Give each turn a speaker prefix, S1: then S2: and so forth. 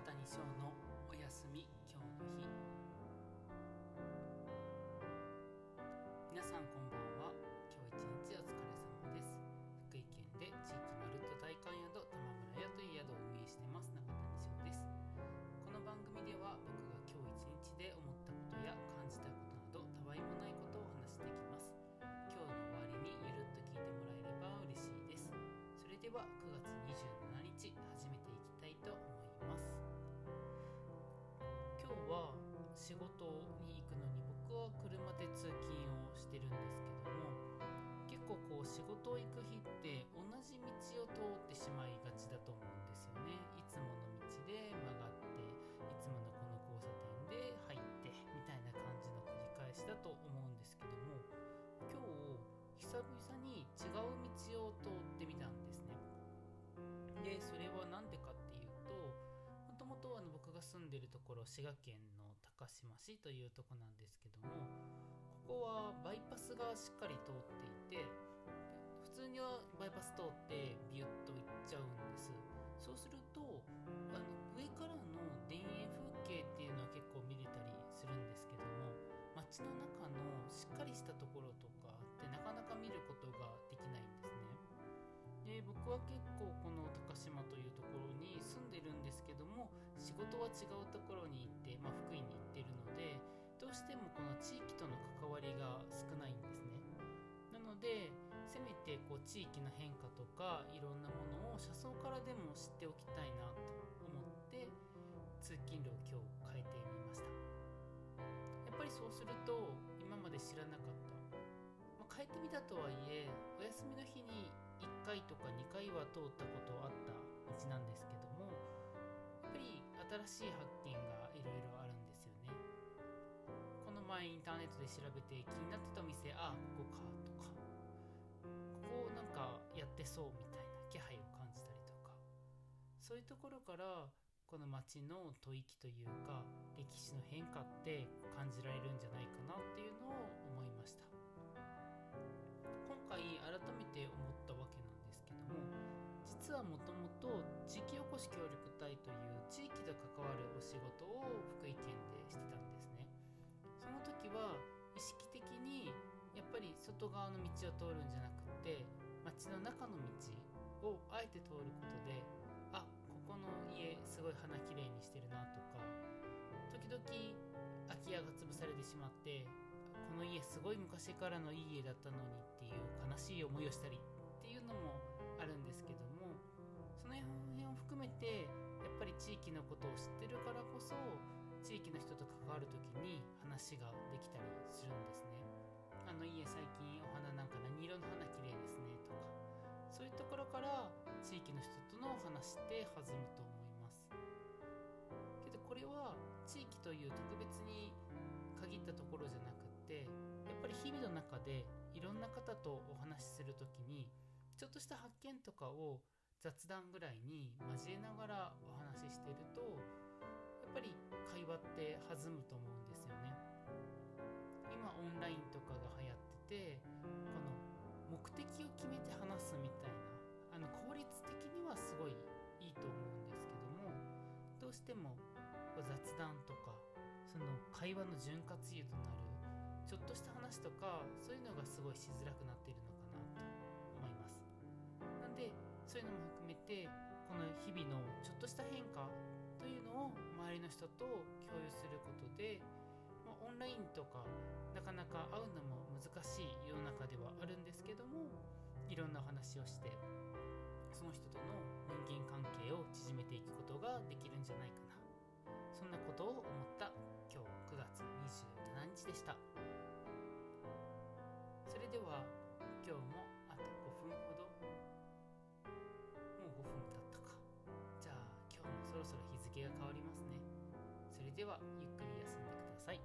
S1: 方に小の。仕事行く日って同じ道を通ってしまいがちだと思うんですよね。いつもの道で曲がっていつものこの交差点で入ってみたいな感じの繰り返しだと思うんですけども今日久々に違う道を通ってみたんですね。でそれは何でかっていうともともとあの僕が住んでるところ滋賀県の高島市というとこなんですけどもここはバイパスがしっかり通っていて通にはバイパス通ってビュッと行っちゃうんです。そうするとあの上からの田園風景っていうのは結構見れたりするんですけども街の中のしっかりしたところとかってなかなか見ることができないんですね。で僕は結構この高島というところに住んでるんですけども仕事は違うところに行って、まあ、福井に行ってるのでどうしてもこの地域との関わりが少ないんですね。のでせめてこう地域の変化とかいろんなものを車窓からでも知っておきたいなと思って通勤路を今日変えてみました。やっぱりそうすると今まで知らなかった、まあ、変えてみたとはいえお休みの日に1回とか2回は通ったことあった道なんですけどもやっぱり新しい発見がいろいろあるんですよね。この前インターネットで調べて気になってた店そうみたいな気配を感じたりとか。そういうところからこの街の吐息というか歴史の変化って感じられるんじゃないかなっていうのを思いました。今回改めて思ったわけなんですけども実はもともと地域おこし協力隊という地域と関わるお仕事を福井県でしてたんですね。その時は意識的にやっぱり外側の道を通るんじゃなくって街の中の道をあえて通ることであここの家すごい花きれいにしてるなとか時々空き家が潰されてしまってこの家すごい昔からのいい家だったのにっていう悲しい思いをしたりっていうのもあるんですけどもその辺を含めてやっぱり地域のことを知ってるからこそ地域の人と関わる時に話ができたりするんですね。あの家最近お花なんか何色の花綺麗です地域の人との話って弾むと思いますけどこれは地域という特別に限ったところじゃなくってやっぱり日々の中でいろんな方とお話しする時にちょっとした発見とかを雑談ぐらいに交えながらお話ししているとやっぱり会話って弾むと思うんですよね。今オンラインとかが流行っててこの目的を決めて話すみたいなの効率的にはすごいいいと思うんですけどもどうしても雑談とかその会話の潤滑油となるちょっとした話とかそういうのがすごいしづらくなっているのかなと思います。なんでそういうのも含めてこの日々のちょっとした変化というのを周りの人と共有することで、まあ、オンラインとかなかなか会うのも難しい世の中ではあるんですけどもいろんなお話をしてその人との人間関係を縮めていくことができるんじゃないかな。そんなことを思った今日9月27日でした。それでは今日もあと5分ほど。もう5分経ったか。じゃあ今日もそろそろ日付が変わりますね。それではゆっくり休んでください。